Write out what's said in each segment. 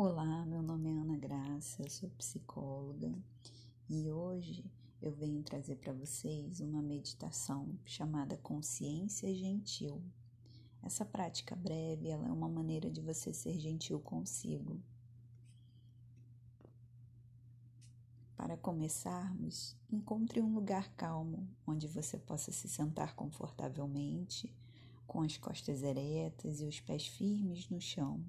Olá, meu nome é Ana Graça, sou psicóloga e hoje eu venho trazer para vocês uma meditação chamada Consciência Gentil. Essa prática breve ela é uma maneira de você ser gentil consigo. Para começarmos, encontre um lugar calmo onde você possa se sentar confortavelmente, com as costas eretas e os pés firmes no chão.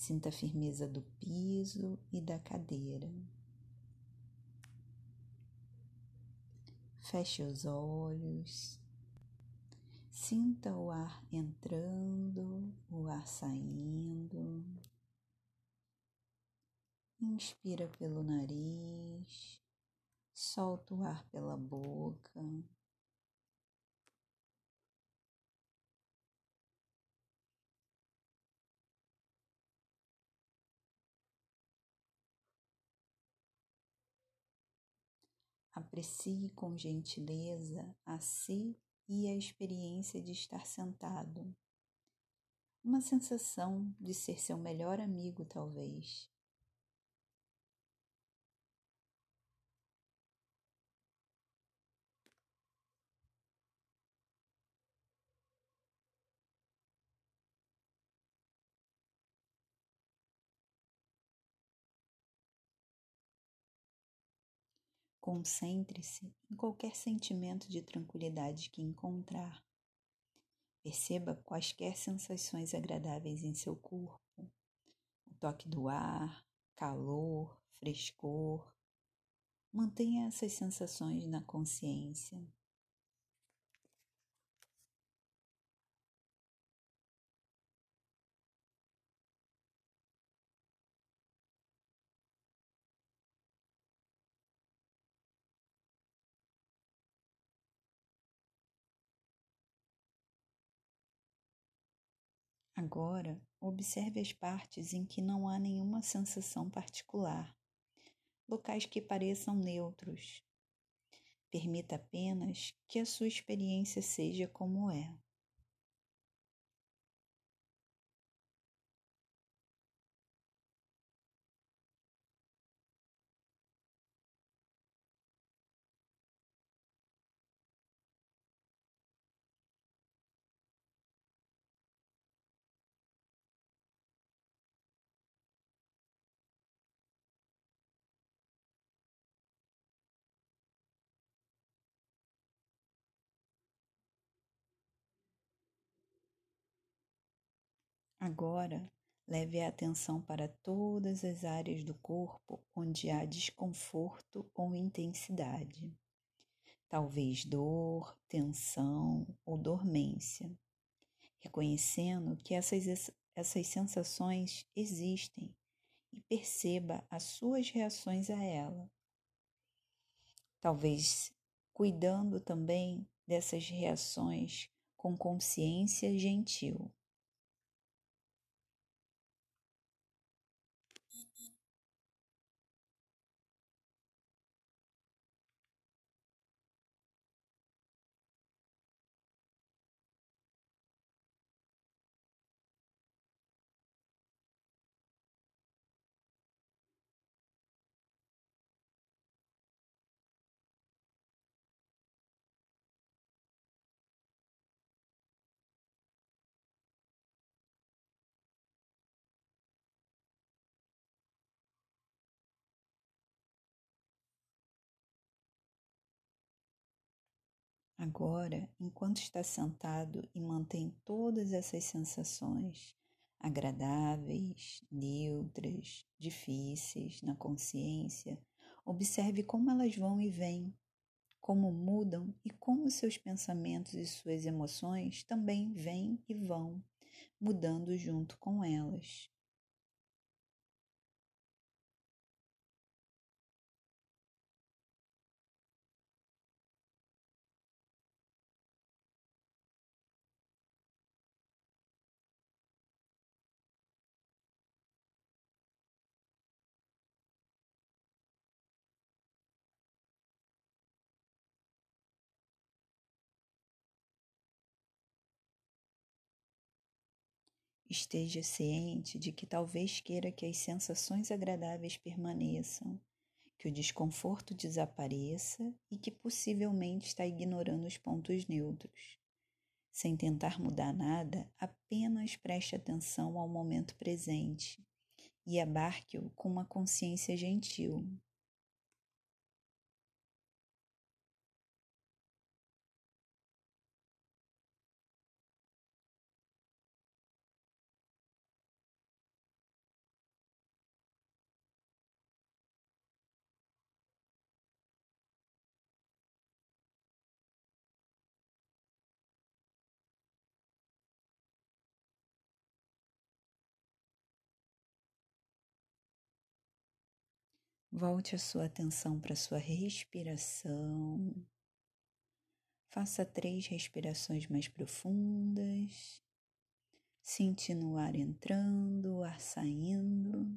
Sinta a firmeza do piso e da cadeira. Feche os olhos. Sinta o ar entrando, o ar saindo. Inspira pelo nariz, solta o ar pela boca. Aprecie com gentileza a si e a experiência de estar sentado. Uma sensação de ser seu melhor amigo, talvez. Concentre-se em qualquer sentimento de tranquilidade que encontrar. Perceba quaisquer sensações agradáveis em seu corpo, o toque do ar, calor, frescor. Mantenha essas sensações na consciência. Agora, observe as partes em que não há nenhuma sensação particular, locais que pareçam neutros. Permita apenas que a sua experiência seja como é. Agora, leve a atenção para todas as áreas do corpo onde há desconforto ou intensidade. Talvez dor, tensão ou dormência. Reconhecendo que essas, essas sensações existem e perceba as suas reações a ela. Talvez cuidando também dessas reações com consciência gentil. Agora, enquanto está sentado e mantém todas essas sensações agradáveis, neutras, difíceis na consciência, observe como elas vão e vêm, como mudam e como seus pensamentos e suas emoções também vêm e vão, mudando junto com elas. Esteja ciente de que talvez queira que as sensações agradáveis permaneçam, que o desconforto desapareça e que possivelmente está ignorando os pontos neutros. Sem tentar mudar nada, apenas preste atenção ao momento presente e abarque-o com uma consciência gentil. Volte a sua atenção para a sua respiração. Faça três respirações mais profundas, sentindo o ar entrando, o ar saindo.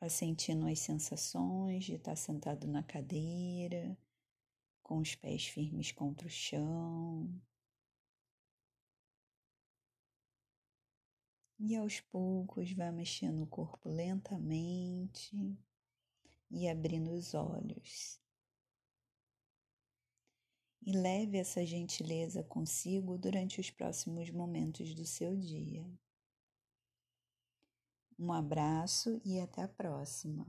Vá sentindo as sensações de estar sentado na cadeira, com os pés firmes contra o chão. E aos poucos vá mexendo o corpo lentamente e abrindo os olhos. E leve essa gentileza consigo durante os próximos momentos do seu dia. Um abraço e até a próxima.